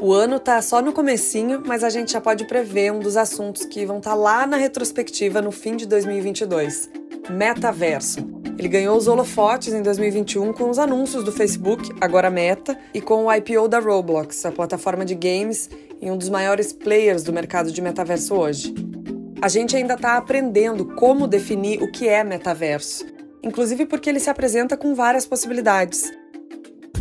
O ano tá só no comecinho, mas a gente já pode prever um dos assuntos que vão estar tá lá na retrospectiva no fim de 2022. Metaverso. Ele ganhou os holofotes em 2021 com os anúncios do Facebook, agora Meta, e com o IPO da Roblox, a plataforma de games e um dos maiores players do mercado de metaverso hoje. A gente ainda está aprendendo como definir o que é metaverso, inclusive porque ele se apresenta com várias possibilidades.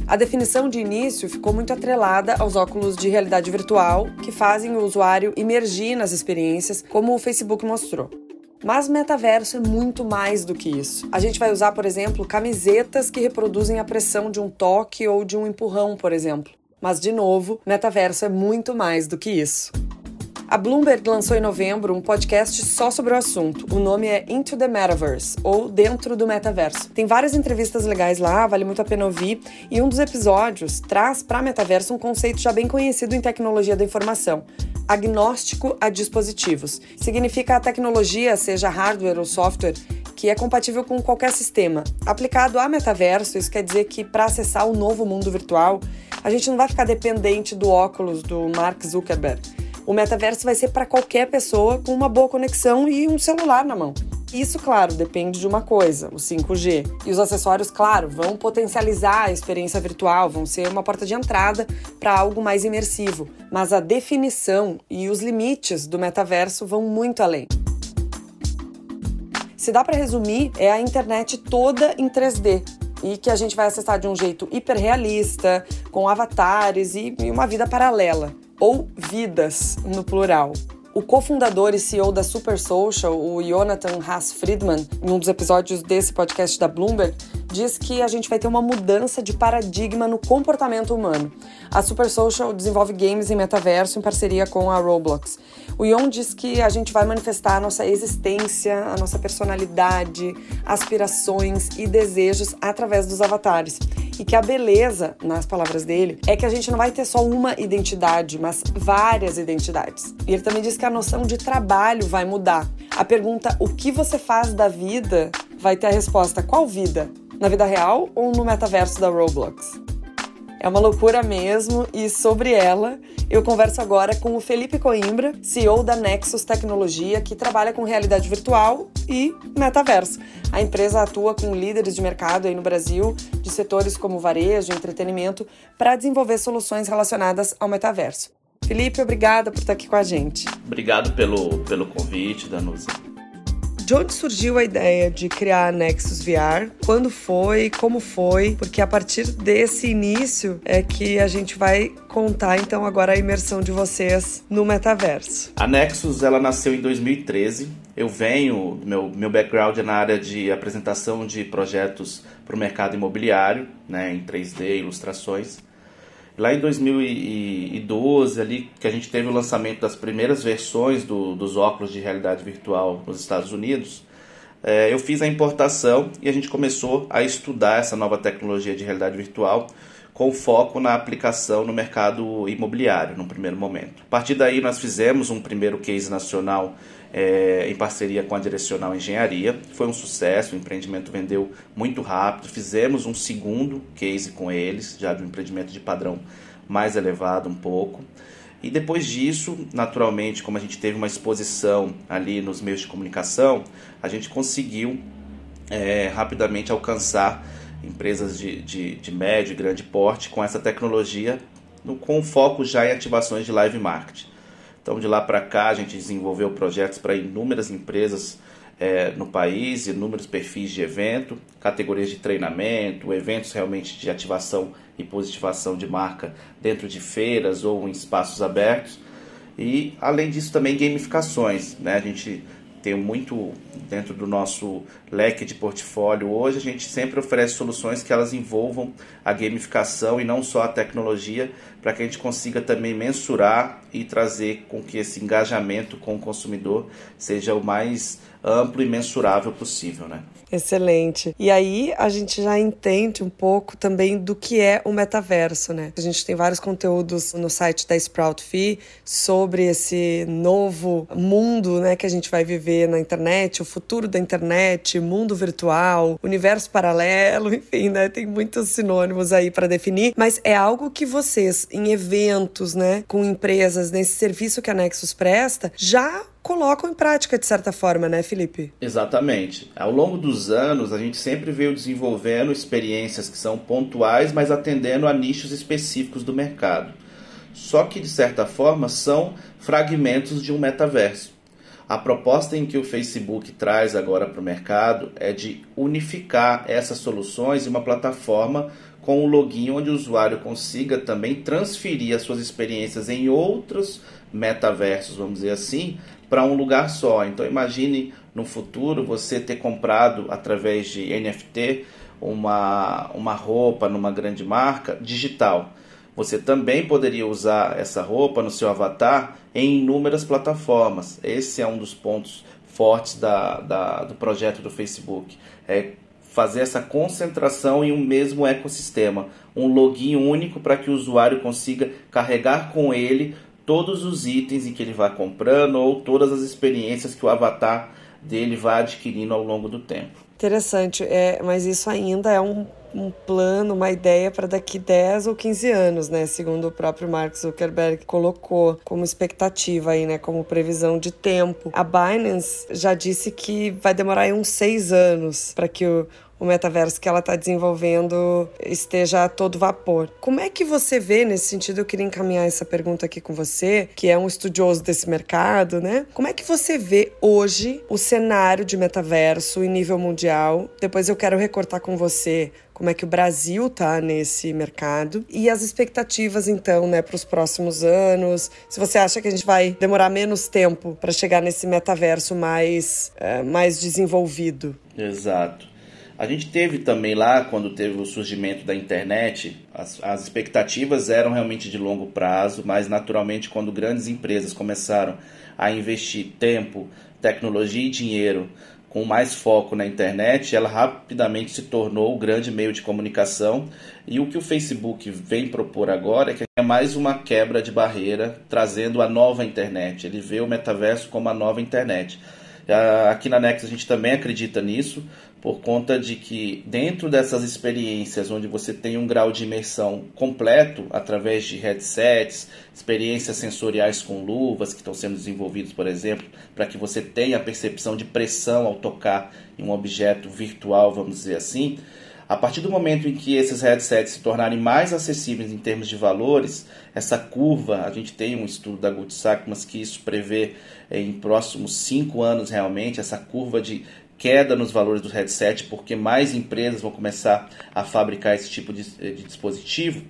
A definição de início ficou muito atrelada aos óculos de realidade virtual, que fazem o usuário imergir nas experiências, como o Facebook mostrou. Mas metaverso é muito mais do que isso. A gente vai usar, por exemplo, camisetas que reproduzem a pressão de um toque ou de um empurrão, por exemplo. Mas, de novo, metaverso é muito mais do que isso. A Bloomberg lançou em novembro um podcast só sobre o assunto. O nome é Into the Metaverse, ou Dentro do Metaverso. Tem várias entrevistas legais lá, vale muito a pena ouvir, e um dos episódios traz para metaverso um conceito já bem conhecido em tecnologia da informação, agnóstico a dispositivos. Significa a tecnologia, seja hardware ou software, que é compatível com qualquer sistema. Aplicado a metaverso, isso quer dizer que para acessar o novo mundo virtual, a gente não vai ficar dependente do óculos do Mark Zuckerberg o metaverso vai ser para qualquer pessoa com uma boa conexão e um celular na mão. Isso, claro, depende de uma coisa, o 5G. E os acessórios, claro, vão potencializar a experiência virtual, vão ser uma porta de entrada para algo mais imersivo. Mas a definição e os limites do metaverso vão muito além. Se dá para resumir, é a internet toda em 3D, e que a gente vai acessar de um jeito hiperrealista, com avatares e, uma vida paralela ou vidas no plural. O cofundador e CEO da Super Social, o Jonathan Haas Friedman, em um dos episódios desse podcast da Bloomberg, diz que a gente vai ter uma mudança de paradigma no comportamento humano. A Super Social desenvolve games em metaverso em parceria com a Roblox. O Yon diz que a gente vai manifestar a nossa existência, a nossa personalidade, aspirações e desejos através dos avatares e que a beleza, nas palavras dele, é que a gente não vai ter só uma identidade, mas várias identidades. E ele também diz que a noção de trabalho vai mudar. A pergunta o que você faz da vida vai ter a resposta qual vida? Na vida real ou no metaverso da Roblox? É uma loucura mesmo e sobre ela eu converso agora com o Felipe Coimbra, CEO da Nexus Tecnologia, que trabalha com realidade virtual e metaverso. A empresa atua com líderes de mercado aí no Brasil, de setores como varejo entretenimento, para desenvolver soluções relacionadas ao metaverso. Felipe, obrigada por estar aqui com a gente. Obrigado pelo, pelo convite, Danusa. De onde surgiu a ideia de criar a Nexus VR? Quando foi? Como foi? Porque a partir desse início é que a gente vai contar então agora a imersão de vocês no metaverso. A Nexus ela nasceu em 2013. Eu venho, meu, meu background é na área de apresentação de projetos para o mercado imobiliário, né, em 3D, ilustrações. Lá em 2012, ali que a gente teve o lançamento das primeiras versões do, dos óculos de realidade virtual nos Estados Unidos, é, eu fiz a importação e a gente começou a estudar essa nova tecnologia de realidade virtual com foco na aplicação no mercado imobiliário, no primeiro momento. A partir daí, nós fizemos um primeiro case nacional é, em parceria com a Direcional Engenharia. Foi um sucesso, o empreendimento vendeu muito rápido. Fizemos um segundo case com eles, já de um empreendimento de padrão mais elevado um pouco. E depois disso, naturalmente, como a gente teve uma exposição ali nos meios de comunicação, a gente conseguiu é, rapidamente alcançar empresas de, de, de médio e grande porte com essa tecnologia, no, com foco já em ativações de live marketing. Então, de lá para cá, a gente desenvolveu projetos para inúmeras empresas é, no país, inúmeros perfis de evento, categorias de treinamento, eventos realmente de ativação e positivação de marca dentro de feiras ou em espaços abertos. E, além disso, também gamificações. Né? A gente tem muito dentro do nosso leque de portfólio. Hoje, a gente sempre oferece soluções que elas envolvam a gamificação e não só a tecnologia, para que a gente consiga também mensurar e trazer com que esse engajamento com o consumidor seja o mais amplo e mensurável possível, né? Excelente. E aí a gente já entende um pouco também do que é o metaverso, né? A gente tem vários conteúdos no site da Sprout Fee sobre esse novo mundo, né, que a gente vai viver na internet, o futuro da internet, mundo virtual, universo paralelo, enfim, né? Tem muitos sinônimos aí para definir, mas é algo que vocês em eventos, né, com empresas nesse serviço que a Nexus presta, já colocam em prática de certa forma, né, Felipe? Exatamente. Ao longo dos anos, a gente sempre veio desenvolvendo experiências que são pontuais, mas atendendo a nichos específicos do mercado. Só que, de certa forma, são fragmentos de um metaverso. A proposta em que o Facebook traz agora para o mercado é de unificar essas soluções em uma plataforma com um login onde o usuário consiga também transferir as suas experiências em outros metaversos, vamos dizer assim, para um lugar só. Então imagine no futuro você ter comprado através de NFT uma, uma roupa numa grande marca digital. Você também poderia usar essa roupa no seu avatar em inúmeras plataformas. Esse é um dos pontos fortes da, da, do projeto do Facebook. É fazer essa concentração em um mesmo ecossistema, um login único para que o usuário consiga carregar com ele todos os itens em que ele vai comprando ou todas as experiências que o avatar dele vai adquirindo ao longo do tempo. Interessante, é, mas isso ainda é um, um plano, uma ideia para daqui 10 ou 15 anos, né? Segundo o próprio Mark Zuckerberg colocou como expectativa aí, né? Como previsão de tempo. A Binance já disse que vai demorar uns seis anos para que o, o metaverso que ela está desenvolvendo esteja a todo vapor. Como é que você vê nesse sentido? Eu queria encaminhar essa pergunta aqui com você, que é um estudioso desse mercado, né? Como é que você vê hoje o cenário de metaverso em nível mundial? Depois eu quero recortar com você como é que o Brasil tá nesse mercado e as expectativas então, né, para os próximos anos. Se você acha que a gente vai demorar menos tempo para chegar nesse metaverso mais, é, mais desenvolvido. Exato. A gente teve também lá, quando teve o surgimento da internet, as, as, expectativas eram realmente de longo prazo, mas naturalmente, quando grandes empresas começaram a investir tempo, tecnologia e dinheiro com mais foco na internet, ela rapidamente se tornou o grande meio de comunicação. E o que o Facebook vem propor agora é que é mais uma quebra de barreira, trazendo a nova internet. Ele vê o metaverso como a nova internet. Aqui na Nex a gente também acredita nisso por conta de que dentro dessas experiências onde você tem um grau de imersão completo através de headsets, experiências sensoriais com luvas que estão sendo desenvolvidos, por exemplo, para que você tenha a percepção de pressão ao tocar em um objeto virtual, vamos dizer assim, a partir do momento em que esses headsets se tornarem mais acessíveis em termos de valores, essa curva, a gente tem um estudo da Sachs que isso prevê em próximos cinco anos realmente, essa curva de queda nos valores do headset, porque mais empresas vão começar a fabricar esse tipo de, de dispositivo.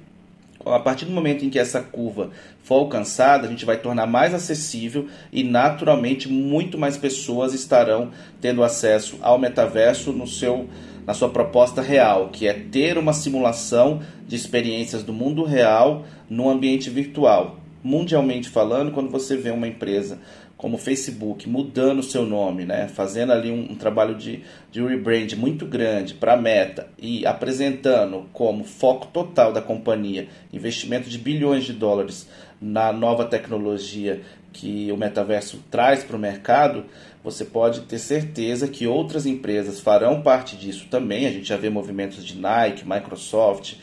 A partir do momento em que essa curva for alcançada, a gente vai tornar mais acessível e naturalmente muito mais pessoas estarão tendo acesso ao metaverso no seu na sua proposta real, que é ter uma simulação de experiências do mundo real no ambiente virtual. Mundialmente falando, quando você vê uma empresa como o Facebook mudando o seu nome, né, fazendo ali um, um trabalho de, de rebrand muito grande para a Meta e apresentando como foco total da companhia investimento de bilhões de dólares na nova tecnologia que o metaverso traz para o mercado, você pode ter certeza que outras empresas farão parte disso também. A gente já vê movimentos de Nike, Microsoft,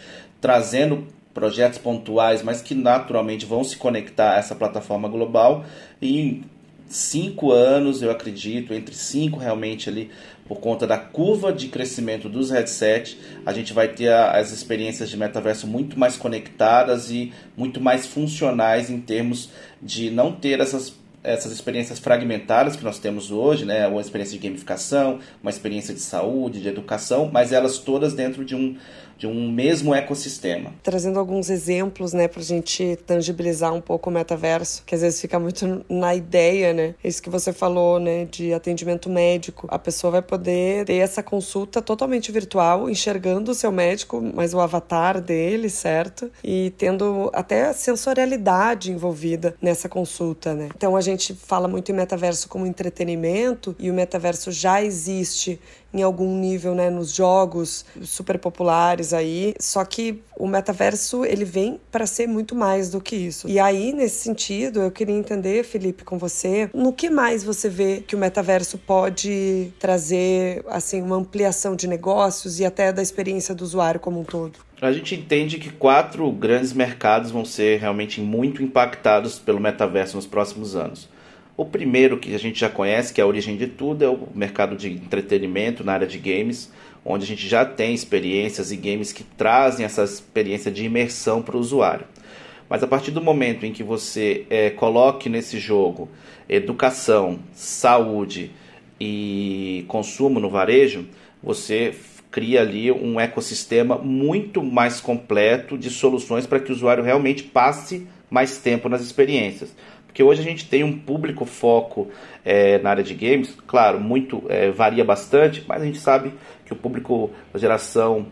trazendo projetos pontuais, mas que naturalmente vão se conectar a essa plataforma global e cinco anos, eu acredito, entre cinco realmente ali, por conta da curva de crescimento dos headsets, a gente vai ter as experiências de metaverso muito mais conectadas e muito mais funcionais em termos de não ter essas essas experiências fragmentadas que nós temos hoje, né, uma experiência de gamificação, uma experiência de saúde, de educação, mas elas todas dentro de um de um mesmo ecossistema. Trazendo alguns exemplos, né, para a gente tangibilizar um pouco o metaverso, que às vezes fica muito na ideia, né? Isso que você falou, né, de atendimento médico. A pessoa vai poder ter essa consulta totalmente virtual, enxergando o seu médico, mas o avatar dele, certo? E tendo até sensorialidade envolvida nessa consulta, né? Então a gente gente fala muito em metaverso como entretenimento e o metaverso já existe em algum nível, né, nos jogos super populares aí. Só que o metaverso ele vem para ser muito mais do que isso. E aí nesse sentido, eu queria entender, Felipe, com você, no que mais você vê que o metaverso pode trazer assim uma ampliação de negócios e até da experiência do usuário como um todo. A gente entende que quatro grandes mercados vão ser realmente muito impactados pelo metaverso nos próximos anos. O primeiro que a gente já conhece, que é a origem de tudo, é o mercado de entretenimento na área de games, onde a gente já tem experiências e games que trazem essa experiência de imersão para o usuário. Mas a partir do momento em que você é, coloque nesse jogo educação, saúde e consumo no varejo, você cria ali um ecossistema muito mais completo de soluções para que o usuário realmente passe mais tempo nas experiências. Porque hoje a gente tem um público foco é, na área de games, claro, muito é, varia bastante, mas a gente sabe que o público da geração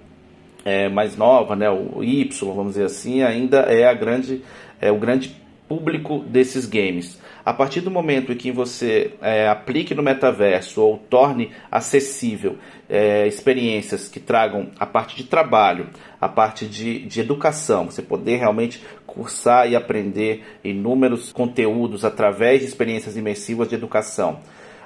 é, mais nova, né, o Y, vamos dizer assim, ainda é a grande, é o grande público desses games. A partir do momento em que você é, aplique no metaverso ou torne acessível é, experiências que tragam a parte de trabalho, a parte de, de educação, você poder realmente cursar e aprender inúmeros conteúdos através de experiências imersivas de educação.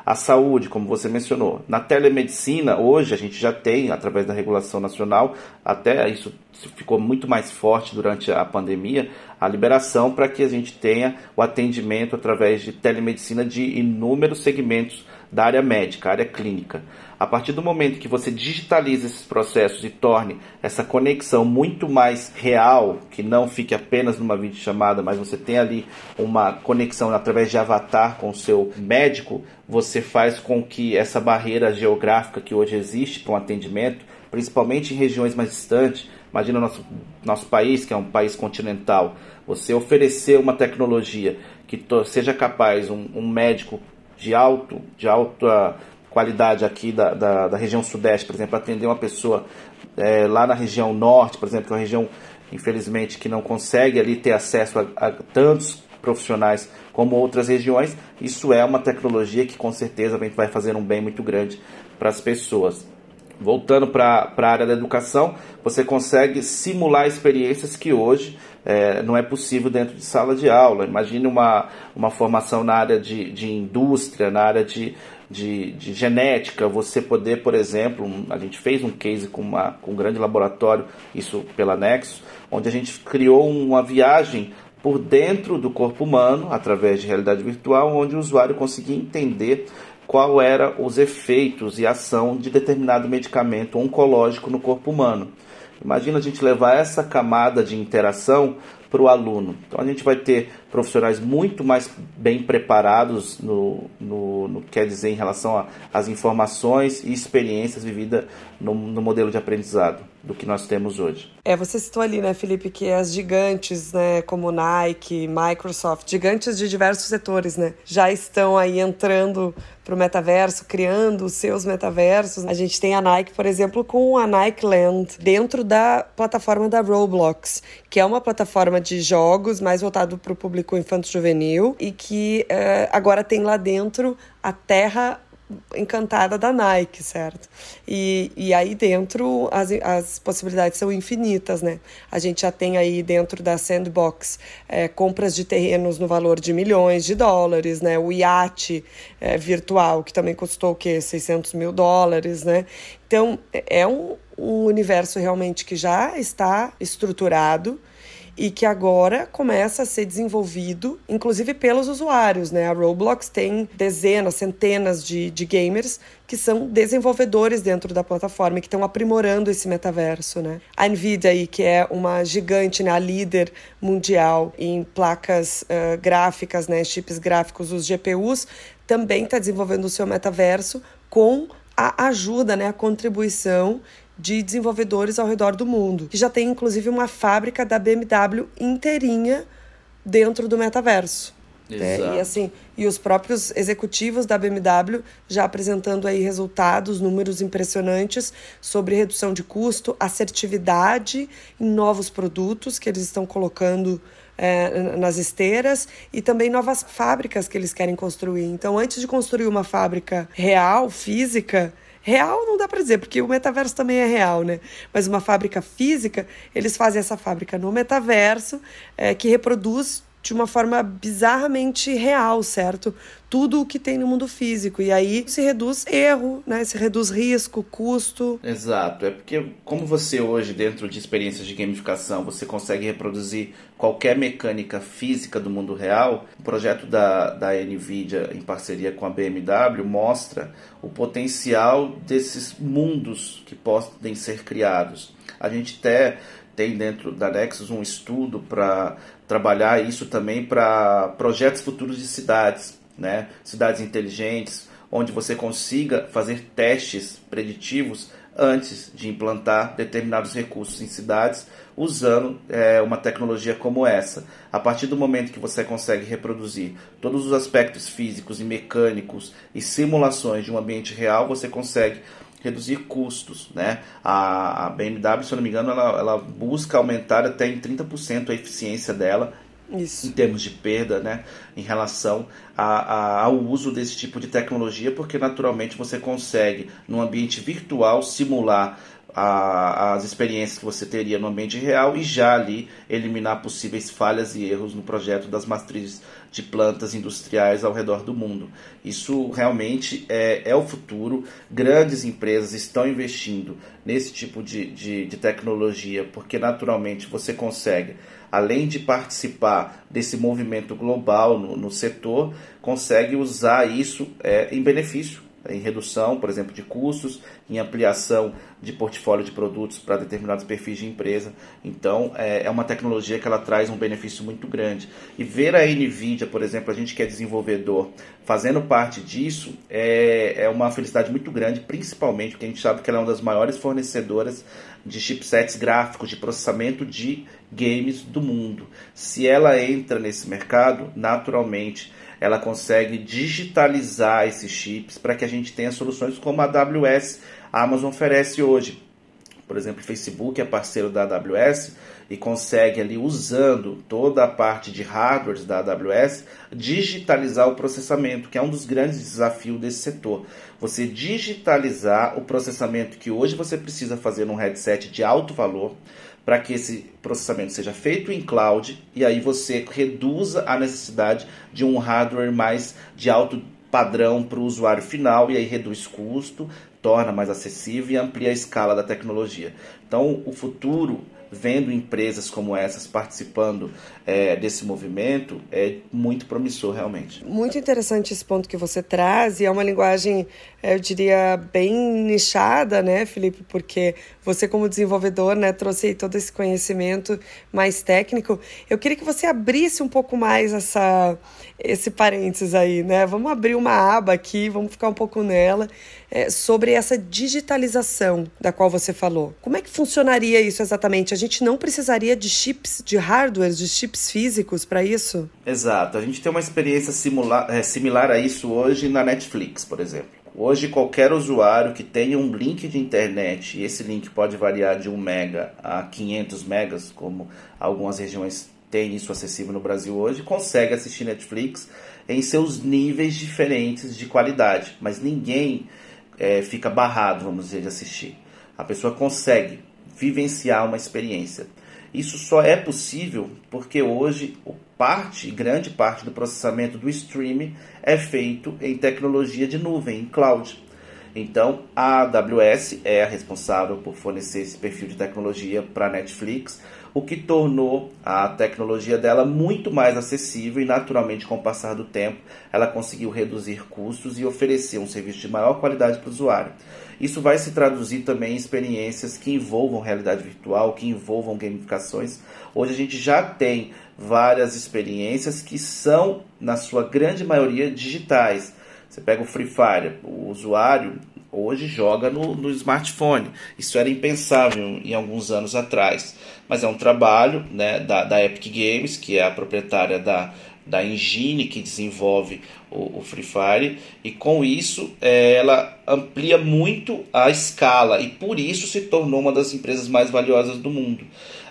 A saúde, como você mencionou. Na telemedicina, hoje a gente já tem, através da regulação nacional, até isso ficou muito mais forte durante a pandemia, a liberação para que a gente tenha o atendimento através de telemedicina de inúmeros segmentos da área médica, área clínica. A partir do momento que você digitaliza esses processos e torne essa conexão muito mais real, que não fique apenas numa videochamada, mas você tem ali uma conexão através de avatar com o seu médico, você faz com que essa barreira geográfica que hoje existe para um atendimento, principalmente em regiões mais distantes, imagina nosso nosso país, que é um país continental, você oferecer uma tecnologia que seja capaz um, um médico de alto, de alta qualidade aqui da, da, da região sudeste, por exemplo, atender uma pessoa é, lá na região norte, por exemplo, que é uma região, infelizmente, que não consegue ali ter acesso a, a tantos profissionais como outras regiões, isso é uma tecnologia que com certeza vai fazer um bem muito grande para as pessoas. Voltando para a área da educação, você consegue simular experiências que hoje é, não é possível dentro de sala de aula. Imagine uma, uma formação na área de, de indústria, na área de, de, de genética, você poder, por exemplo, a gente fez um case com, uma, com um grande laboratório, isso pela Nexus, onde a gente criou uma viagem por dentro do corpo humano, através de realidade virtual, onde o usuário conseguia entender qual era os efeitos e ação de determinado medicamento oncológico no corpo humano. Imagina a gente levar essa camada de interação para o aluno. Então a gente vai ter profissionais muito mais bem preparados no, no, no quer dizer em relação às informações e experiências vividas no, no modelo de aprendizado do que nós temos hoje. É, você citou ali, né, Felipe, que as gigantes, né, como Nike, Microsoft, gigantes de diversos setores, né, já estão aí entrando para o metaverso, criando os seus metaversos. A gente tem a Nike, por exemplo, com a Nike Land dentro da plataforma da Roblox, que é uma plataforma de jogos mais voltado para o público infanto-juvenil e que uh, agora tem lá dentro a Terra encantada da Nike, certo? E, e aí dentro as, as possibilidades são infinitas, né? A gente já tem aí dentro da Sandbox é, compras de terrenos no valor de milhões de dólares, né? O iate é, virtual, que também custou o quê? 600 mil dólares, né? Então, é um, um universo realmente que já está estruturado, e que agora começa a ser desenvolvido, inclusive pelos usuários. Né? A Roblox tem dezenas, centenas de, de gamers que são desenvolvedores dentro da plataforma e que estão aprimorando esse metaverso. Né? A Nvidia, aí, que é uma gigante, né, a líder mundial em placas uh, gráficas, né, chips gráficos, os GPUs, também está desenvolvendo o seu metaverso com a ajuda, né, a contribuição de desenvolvedores ao redor do mundo, que já tem inclusive uma fábrica da BMW inteirinha dentro do metaverso. Né? E assim, e os próprios executivos da BMW já apresentando aí resultados, números impressionantes sobre redução de custo, assertividade em novos produtos que eles estão colocando é, nas esteiras e também novas fábricas que eles querem construir. Então, antes de construir uma fábrica real, física, Real não dá para dizer, porque o metaverso também é real, né? Mas uma fábrica física, eles fazem essa fábrica no metaverso, é, que reproduz de uma forma bizarramente real, certo? Tudo o que tem no mundo físico. E aí se reduz erro, né? Se reduz risco, custo. Exato. É porque, como você hoje, dentro de experiências de gamificação, você consegue reproduzir qualquer mecânica física do mundo real, o projeto da, da NVIDIA, em parceria com a BMW, mostra o potencial desses mundos que podem ser criados. A gente até tem dentro da Nexus um estudo para trabalhar isso também para projetos futuros de cidades, né? cidades inteligentes, onde você consiga fazer testes preditivos antes de implantar determinados recursos em cidades usando é, uma tecnologia como essa. A partir do momento que você consegue reproduzir todos os aspectos físicos e mecânicos e simulações de um ambiente real, você consegue reduzir custos. Né? A, a BMW, se eu não me engano, ela, ela busca aumentar até em 30% a eficiência dela isso. em termos de perda, né, em relação a, a, ao uso desse tipo de tecnologia, porque naturalmente você consegue, num ambiente virtual, simular a, as experiências que você teria no ambiente real e já ali eliminar possíveis falhas e erros no projeto das matrizes de plantas industriais ao redor do mundo. Isso realmente é, é o futuro. Grandes empresas estão investindo nesse tipo de, de, de tecnologia porque naturalmente você consegue além de participar desse movimento global no, no setor, consegue usar isso é, em benefício em redução, por exemplo, de custos, em ampliação de portfólio de produtos para determinados perfis de empresa. Então, é, é uma tecnologia que ela traz um benefício muito grande. E ver a NVIDIA, por exemplo, a gente que é desenvolvedor, fazendo parte disso, é, é uma felicidade muito grande, principalmente porque a gente sabe que ela é uma das maiores fornecedoras de chipsets gráficos, de processamento de games do mundo. Se ela entra nesse mercado, naturalmente ela consegue digitalizar esses chips para que a gente tenha soluções como a AWS, a Amazon oferece hoje. Por exemplo, o Facebook é parceiro da AWS e consegue ali usando toda a parte de hardware da AWS digitalizar o processamento, que é um dos grandes desafios desse setor. Você digitalizar o processamento que hoje você precisa fazer num headset de alto valor para que esse processamento seja feito em cloud e aí você reduza a necessidade de um hardware mais de alto padrão para o usuário final e aí reduz custo, torna mais acessível e amplia a escala da tecnologia. Então, o futuro vendo empresas como essas participando é, desse movimento é muito promissor realmente. Muito interessante esse ponto que você traz e é uma linguagem, é, eu diria, bem nichada, né, Felipe? Porque você como desenvolvedor, né, trouxe todo esse conhecimento mais técnico. Eu queria que você abrisse um pouco mais essa esse parênteses aí, né? Vamos abrir uma aba aqui, vamos ficar um pouco nela é, sobre essa digitalização da qual você falou. Como é que funcionaria isso exatamente? A gente não precisaria de chips, de hardware, de chips físicos para isso? Exato. A gente tem uma experiência simula é, similar a isso hoje na Netflix, por exemplo. Hoje, qualquer usuário que tenha um link de internet, e esse link pode variar de 1 mega a 500 megas, como algumas regiões têm isso acessível no Brasil hoje, consegue assistir Netflix em seus níveis diferentes de qualidade. Mas ninguém é, fica barrado, vamos dizer, de assistir. A pessoa consegue vivenciar uma experiência. Isso só é possível porque hoje parte, grande parte do processamento do streaming é feito em tecnologia de nuvem, em cloud. Então, a AWS é a responsável por fornecer esse perfil de tecnologia para Netflix, o que tornou a tecnologia dela muito mais acessível e, naturalmente, com o passar do tempo, ela conseguiu reduzir custos e oferecer um serviço de maior qualidade para o usuário. Isso vai se traduzir também em experiências que envolvam realidade virtual, que envolvam gamificações. Hoje a gente já tem várias experiências que são, na sua grande maioria, digitais você pega o Free Fire, o usuário hoje joga no, no smartphone. Isso era impensável em alguns anos atrás. Mas é um trabalho né, da, da Epic Games, que é a proprietária da, da engine que desenvolve o, o Free Fire e com isso é, ela amplia muito a escala e por isso se tornou uma das empresas mais valiosas do mundo.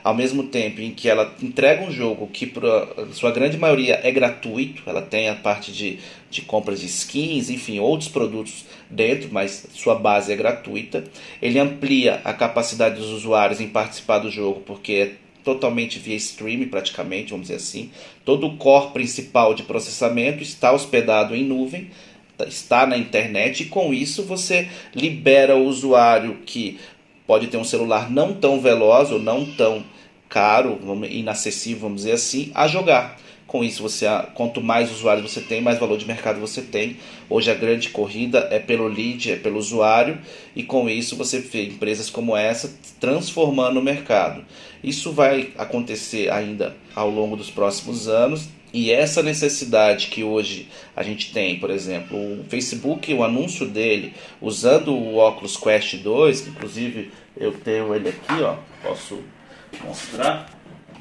Ao mesmo tempo em que ela entrega um jogo que, para sua grande maioria, é gratuito, ela tem a parte de, de compras de skins, enfim, outros produtos dentro, mas sua base é gratuita. Ele amplia a capacidade dos usuários em participar do jogo, porque é totalmente via streaming, praticamente, vamos dizer assim. Todo o core principal de processamento está hospedado em nuvem, está na internet, e com isso você libera o usuário que pode ter um celular não tão veloz ou não tão caro, inacessível, vamos dizer assim, a jogar. Com isso, você quanto mais usuários você tem, mais valor de mercado você tem. Hoje a grande corrida é pelo lead, é pelo usuário, e com isso você vê empresas como essa transformando o mercado. Isso vai acontecer ainda ao longo dos próximos anos. E essa necessidade que hoje a gente tem, por exemplo, o Facebook, o anúncio dele, usando o Oculus Quest 2, que inclusive eu tenho ele aqui, ó, posso mostrar.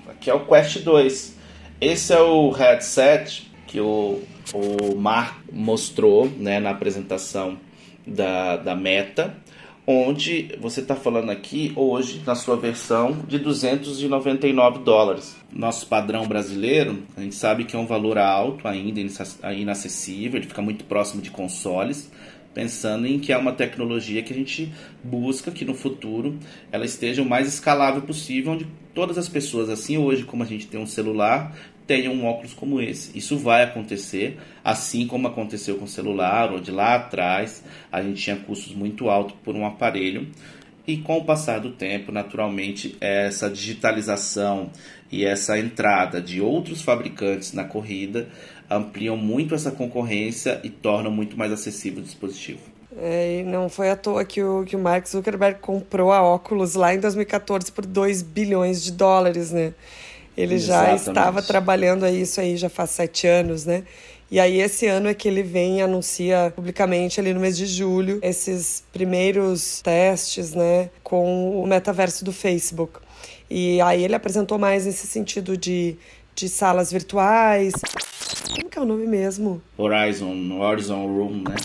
Aqui é o Quest 2. Esse é o headset que o, o Mark mostrou né, na apresentação da, da Meta, onde você está falando aqui hoje na sua versão de 299 dólares. Nosso padrão brasileiro, a gente sabe que é um valor alto ainda, inacessível, ele fica muito próximo de consoles, pensando em que é uma tecnologia que a gente busca que no futuro ela esteja o mais escalável possível, onde todas as pessoas, assim hoje como a gente tem um celular, tenham um óculos como esse. Isso vai acontecer, assim como aconteceu com o celular, onde lá atrás a gente tinha custos muito altos por um aparelho. E com o passar do tempo, naturalmente, essa digitalização e essa entrada de outros fabricantes na corrida ampliam muito essa concorrência e tornam muito mais acessível o dispositivo. É, e não foi à toa que o, que o Mark Zuckerberg comprou a Oculus lá em 2014 por 2 bilhões de dólares, né? Ele Exatamente. já estava trabalhando a isso aí já faz sete anos, né? E aí esse ano é que ele vem e anuncia publicamente ali no mês de julho esses primeiros testes, né, com o metaverso do Facebook. E aí ele apresentou mais nesse sentido de, de salas virtuais. Como que é o nome mesmo? Horizon, Horizon Room, né?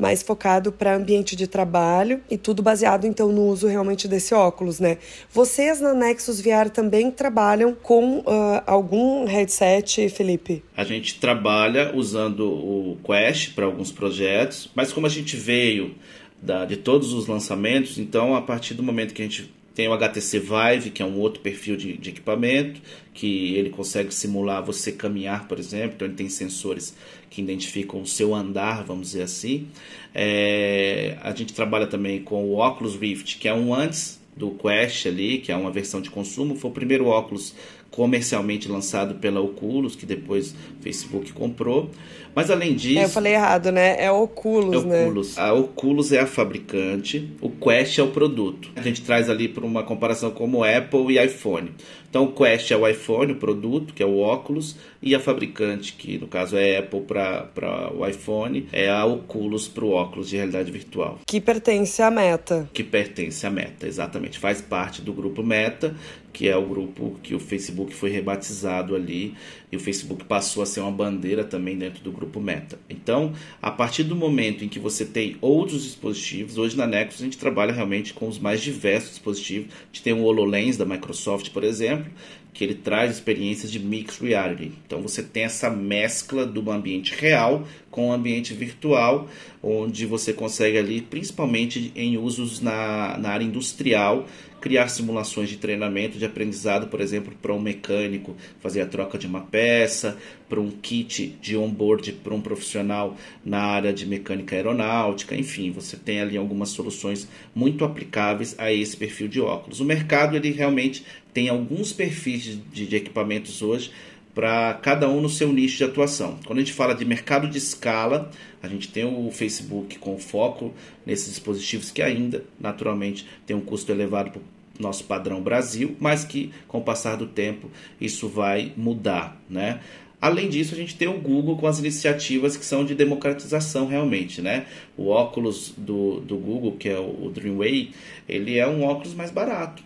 mais focado para ambiente de trabalho e tudo baseado então no uso realmente desse óculos, né? Vocês na Nexus VR também trabalham com uh, algum headset, Felipe? A gente trabalha usando o Quest para alguns projetos, mas como a gente veio da, de todos os lançamentos, então a partir do momento que a gente tem o HTC Vive, que é um outro perfil de, de, equipamento, que ele consegue simular você caminhar, por exemplo. Então, ele tem sensores que identificam o seu andar, vamos dizer assim. É, a gente trabalha também com o Oculus Rift, que é um antes do Quest ali, que é uma versão de consumo. Foi o primeiro óculos comercialmente lançado pela Oculus, que depois o Facebook comprou. Mas além disso. É, eu falei errado, né? É Oculus, é né? Oculus. A Oculus é a fabricante, o Quest é o produto. A gente traz ali para uma comparação como Apple e iPhone. Então o Quest é o iPhone, o produto, que é o óculos, e a fabricante, que no caso é Apple para o iPhone, é a Oculus para o óculos de realidade virtual. Que pertence à Meta. Que pertence à Meta, exatamente. Faz parte do grupo Meta, que é o grupo que o Facebook foi rebatizado ali, e o Facebook passou a ser uma bandeira também dentro do grupo Meta. Então, a partir do momento em que você tem outros dispositivos, hoje na Nexus a gente trabalha realmente com os mais diversos dispositivos. A gente tem o HoloLens da Microsoft, por exemplo, que ele traz experiências de mixed reality. Então você tem essa mescla do ambiente real com o ambiente virtual, onde você consegue ali, principalmente em usos na, na área industrial, criar simulações de treinamento, de aprendizado, por exemplo, para um mecânico fazer a troca de uma peça, para um kit de onboard para um profissional na área de mecânica aeronáutica, enfim, você tem ali algumas soluções muito aplicáveis a esse perfil de óculos. O mercado ele realmente tem alguns perfis de, de equipamentos hoje para cada um no seu nicho de atuação. Quando a gente fala de mercado de escala, a gente tem o Facebook com foco nesses dispositivos que ainda, naturalmente, tem um custo elevado para o nosso padrão Brasil, mas que com o passar do tempo isso vai mudar, né? Além disso, a gente tem o Google com as iniciativas que são de democratização realmente, né? O óculos do, do Google, que é o Dreamway, ele é um óculos mais barato.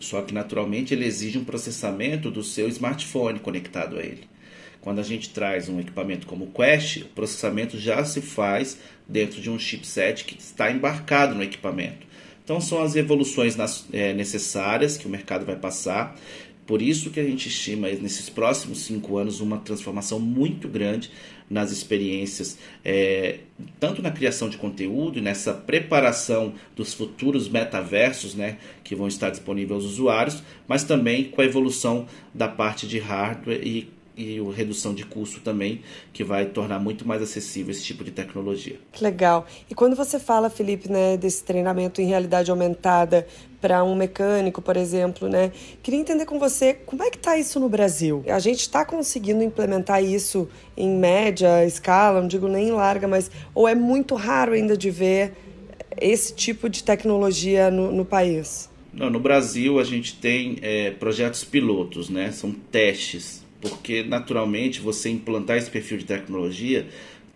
Só que naturalmente ele exige um processamento do seu smartphone conectado a ele. Quando a gente traz um equipamento como o Quest, o processamento já se faz dentro de um chipset que está embarcado no equipamento. Então são as evoluções é, necessárias que o mercado vai passar. Por isso que a gente estima nesses próximos cinco anos uma transformação muito grande nas experiências, é, tanto na criação de conteúdo e nessa preparação dos futuros metaversos né, que vão estar disponíveis aos usuários, mas também com a evolução da parte de hardware e e a redução de custo também, que vai tornar muito mais acessível esse tipo de tecnologia. Legal. E quando você fala, Felipe, né, desse treinamento em realidade aumentada para um mecânico, por exemplo, né? Queria entender com você como é que está isso no Brasil. A gente está conseguindo implementar isso em média escala, não digo nem em larga, mas ou é muito raro ainda de ver esse tipo de tecnologia no, no país? Não, no Brasil a gente tem é, projetos pilotos, né? São testes porque naturalmente você implantar esse perfil de tecnologia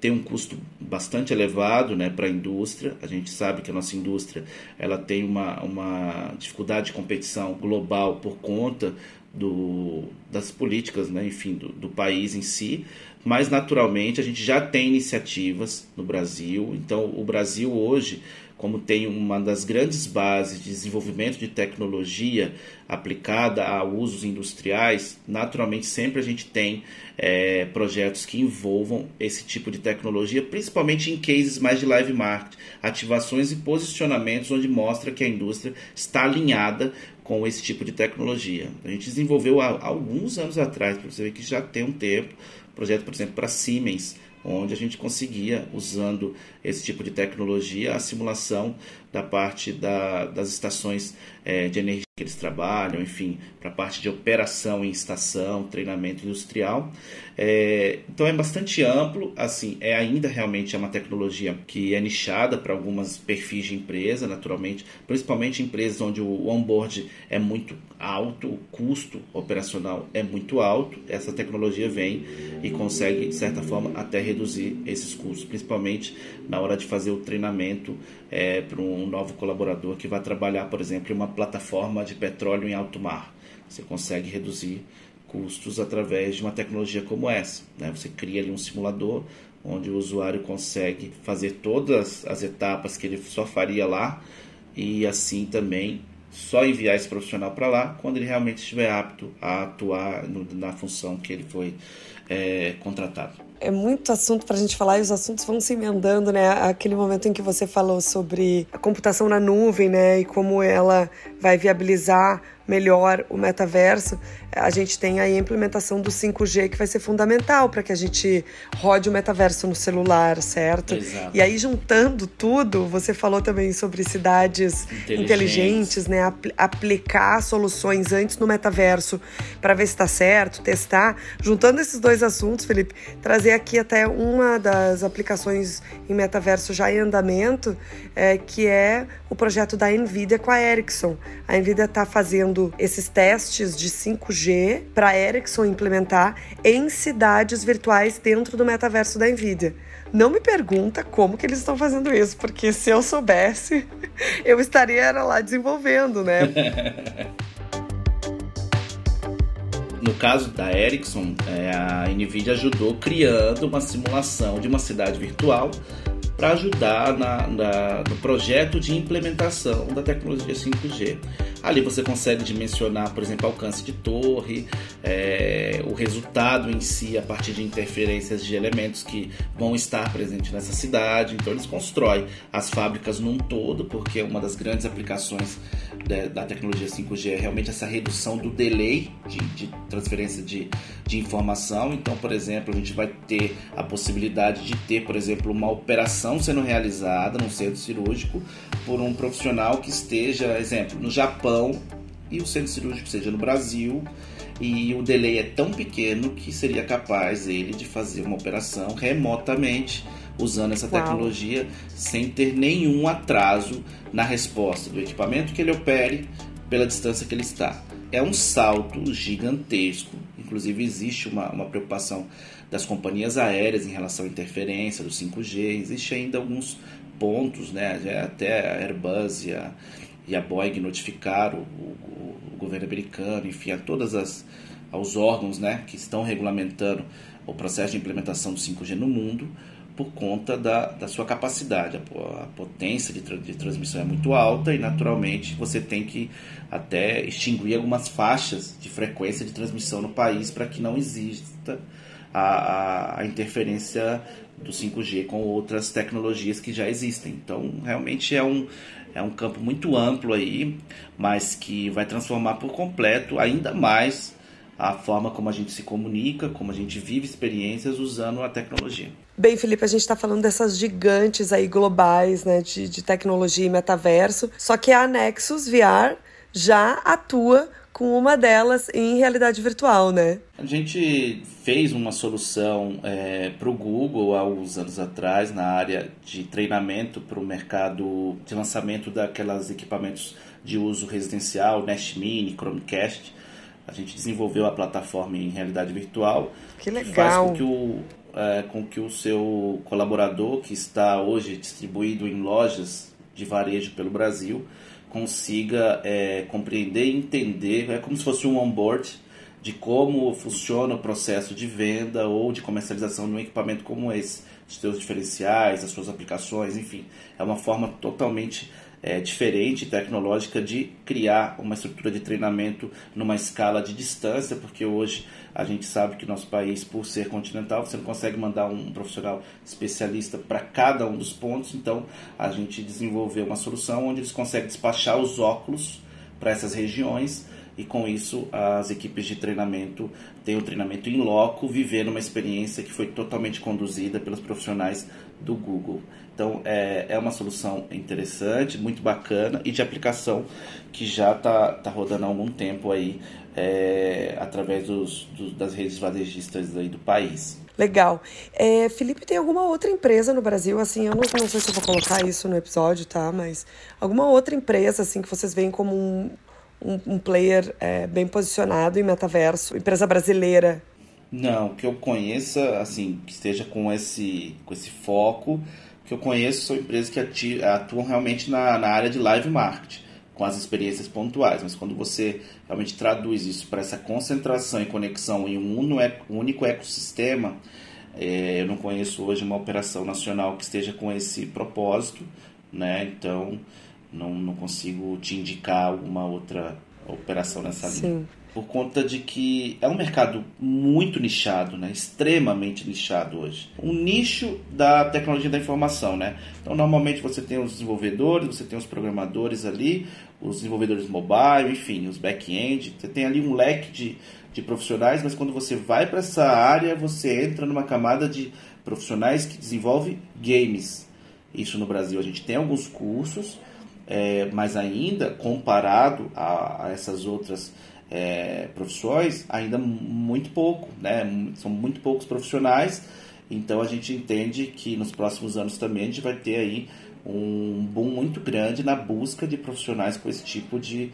tem um custo bastante elevado né, para a indústria. A gente sabe que a nossa indústria ela tem uma, uma dificuldade de competição global por conta do, das políticas, né, enfim, do, do país em si. Mas naturalmente a gente já tem iniciativas no Brasil. Então o Brasil hoje como tem uma das grandes bases de desenvolvimento de tecnologia aplicada a usos industriais, naturalmente sempre a gente tem é, projetos que envolvam esse tipo de tecnologia, principalmente em cases mais de live market, ativações e posicionamentos onde mostra que a indústria está alinhada com esse tipo de tecnologia. A gente desenvolveu há alguns anos atrás, para você ver que já tem um tempo, projeto, por exemplo, para Siemens, onde a gente conseguia, usando esse tipo de tecnologia, a simulação da parte da, das estações é, de energia que eles trabalham, enfim, para a parte de operação em estação, treinamento industrial. É, então é bastante amplo, assim, é ainda realmente é uma tecnologia que é nichada para algumas perfis de empresa, naturalmente, principalmente empresas onde o onboard é muito alto, o custo operacional é muito alto. Essa tecnologia vem e consegue, de certa forma, até reduzir esses custos, principalmente na hora de fazer o treinamento é, para um novo colaborador que vai trabalhar, por exemplo, em uma plataforma de petróleo em alto mar. Você consegue reduzir custos através de uma tecnologia como essa. Né? Você cria ali um simulador onde o usuário consegue fazer todas as etapas que ele só faria lá e assim também só enviar esse profissional para lá quando ele realmente estiver apto a atuar no, na função que ele foi é, contratado é muito assunto para a gente falar e os assuntos vão se emendando, né? Aquele momento em que você falou sobre a computação na nuvem, né? E como ela vai viabilizar melhor o metaverso, a gente tem aí a implementação do 5G que vai ser fundamental para que a gente rode o metaverso no celular, certo? Exato. E aí juntando tudo, você falou também sobre cidades inteligentes, inteligentes né? Apl aplicar soluções antes no metaverso para ver se está certo, testar. Juntando esses dois assuntos, Felipe, trazer aqui até uma das aplicações em metaverso já em andamento, é, que é o projeto da Nvidia com a Ericsson. A Nvidia está fazendo esses testes de 5G para Ericsson implementar em cidades virtuais dentro do metaverso da Nvidia. Não me pergunta como que eles estão fazendo isso, porque se eu soubesse, eu estaria lá desenvolvendo, né? no caso da Ericsson, é, a Nvidia ajudou criando uma simulação de uma cidade virtual para ajudar na, na, no projeto de implementação da tecnologia 5G. Ali você consegue dimensionar, por exemplo, alcance de torre, é, o resultado em si a partir de interferências de elementos que vão estar presentes nessa cidade. Então eles constroem as fábricas num todo, porque uma das grandes aplicações da, tecnologia 5G é realmente essa redução do delay de, de transferência de, de informação. Então, por exemplo, a gente vai ter a possibilidade de ter, por exemplo, uma operação sendo realizada num centro cirúrgico por um profissional que esteja, exemplo, no Japão e o centro cirúrgico seja no Brasil e o delay é tão pequeno que seria capaz ele de fazer uma operação remotamente usando essa tecnologia Uau. sem ter nenhum atraso na resposta do equipamento que ele opere pela distância que ele está. É um salto gigantesco, inclusive existe uma, uma preocupação das companhias aéreas em relação à interferência do 5G, existe ainda alguns pontos, né? até a Airbus e a, e a Boeing notificaram o, o, o governo americano, enfim, a todas as aos órgãos né, que estão regulamentando o processo de implementação do 5G no mundo por conta da, da sua capacidade. A, a potência de, tra de, transmissão é muito alta e, naturalmente, você tem que até extinguir algumas faixas de frequência de transmissão no país para que não exista a, a, interferência do 5G com outras tecnologias que já existem. Então, realmente é um, é um campo muito amplo aí, mas que vai transformar por completo ainda mais a forma como a gente se comunica, como a gente vive experiências usando a tecnologia. Bem, Felipe, a gente está falando dessas gigantes aí globais, né, de, de tecnologia e metaverso, só que a Nexus VR já atua com uma delas em realidade virtual, né? A gente fez uma solução é, para o Google há uns anos atrás na área de treinamento para o mercado de lançamento daquelas equipamentos de uso residencial, Nest Mini, Chromecast. A gente desenvolveu a plataforma em realidade virtual. Que legal. Que faz com que o, é, com que o seu colaborador, que está hoje distribuído em lojas de varejo pelo Brasil, consiga é, compreender e entender, é como se fosse um onboard de como funciona o processo de venda ou de comercialização de um equipamento como esse, os seus diferenciais, as suas aplicações, enfim, é uma forma totalmente é, diferente tecnológica de criar uma estrutura de treinamento numa escala de distância, porque hoje a gente sabe que nosso país, por ser continental, você não consegue mandar um profissional especialista para cada um dos pontos, então a gente desenvolveu uma solução onde eles conseguem despachar os óculos para essas regiões e com isso as equipes de treinamento têm o treinamento em loco, vivendo uma experiência que foi totalmente conduzida pelos profissionais do Google. Então é, é uma solução interessante, muito bacana e de aplicação que já está tá rodando há algum tempo aí é, através dos, dos, das redes varejistas aí do país. Legal. É, Felipe, tem alguma outra empresa no Brasil, assim, eu não, não sei se eu vou colocar isso no episódio, tá? Mas alguma outra empresa, assim, que vocês veem como um, um, um player é, bem posicionado em metaverso, empresa brasileira? Não, que eu conheça, assim, que esteja com esse, com esse foco, que eu conheço são empresas que atuam realmente na, na área de live marketing, com as experiências pontuais, mas quando você realmente traduz isso para essa concentração e conexão em um único ecossistema, é, eu não conheço hoje uma operação nacional que esteja com esse propósito, né? Então não, não consigo te indicar alguma outra operação nessa Sim. linha. Por conta de que é um mercado muito nichado, né? extremamente nichado hoje. Um nicho da tecnologia da informação. Né? Então, normalmente você tem os desenvolvedores, você tem os programadores ali, os desenvolvedores mobile, enfim, os back-end. Você tem ali um leque de, de profissionais, mas quando você vai para essa área, você entra numa camada de profissionais que desenvolvem games. Isso no Brasil a gente tem alguns cursos, é, mas ainda comparado a, a essas outras é, profissões, ainda muito pouco, né? São muito poucos profissionais, então a gente entende que nos próximos anos também a gente vai ter aí um boom muito grande na busca de profissionais com esse tipo de,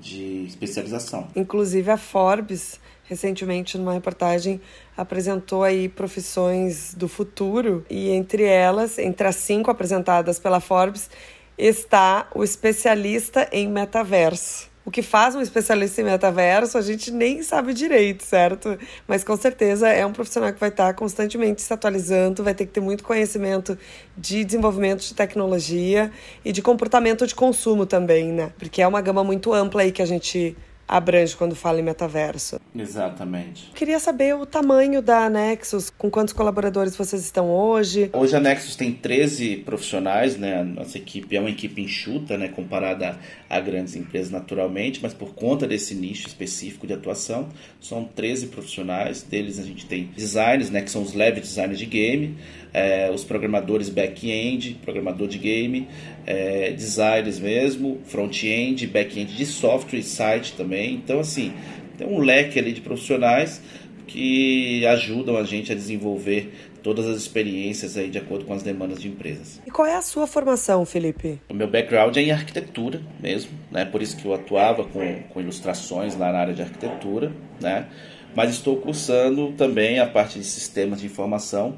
de especialização. Inclusive a Forbes recentemente numa reportagem apresentou aí profissões do futuro e entre elas, entre as cinco apresentadas pela Forbes, está o especialista em metaverso. O que faz um especialista em metaverso, a gente nem sabe direito, certo? Mas com certeza é um profissional que vai estar constantemente se atualizando, vai ter que ter muito conhecimento de desenvolvimento de tecnologia e de comportamento de consumo também, né? Porque é uma gama muito ampla aí que a gente abrange quando fala em metaverso. Exatamente. Queria saber o tamanho da Nexus, com quantos colaboradores vocês estão hoje? Hoje a Nexus tem 13 profissionais, né? A nossa equipe é uma equipe enxuta, né, comparada a grandes empresas naturalmente, mas por conta desse nicho específico de atuação, são 13 profissionais, deles a gente tem designers, né, que são os level designers de game, é, os programadores back-end, programador de game, é, designers mesmo, front-end, back-end de software e site também. Então, assim, tem um leque ali de profissionais que ajudam a gente a desenvolver todas as experiências aí de acordo com as demandas de empresas. E qual é a sua formação, Felipe? O meu background é em arquitetura mesmo, né? Por isso que eu atuava com, com ilustrações lá na área de arquitetura, né? Mas estou cursando também a parte de sistemas de informação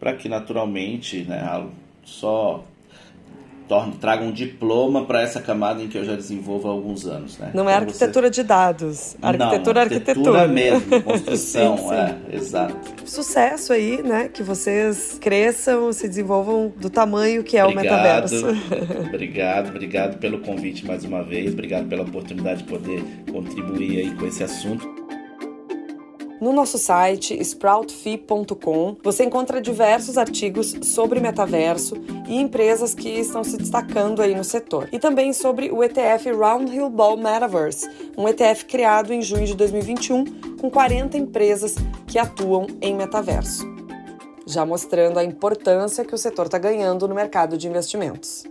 para que naturalmente, né, só torne, traga um diploma para essa camada em que eu já desenvolvo há alguns anos. Né? Não é então, arquitetura você... de dados, arquitetura Não, é arquitetura. mesmo, construção, sim, sim. é, exato. Sucesso aí, né? Que vocês cresçam, se desenvolvam do tamanho que é obrigado, o metaverso. obrigado, obrigado pelo convite mais uma vez, obrigado pela oportunidade de poder contribuir aí com esse assunto. No nosso site sproutfee.com você encontra diversos artigos sobre metaverso e empresas que estão se destacando aí no setor. E também sobre o ETF Roundhill Ball Metaverse, um ETF criado em junho de 2021 com 40 empresas que atuam em metaverso. Já mostrando a importância que o setor está ganhando no mercado de investimentos.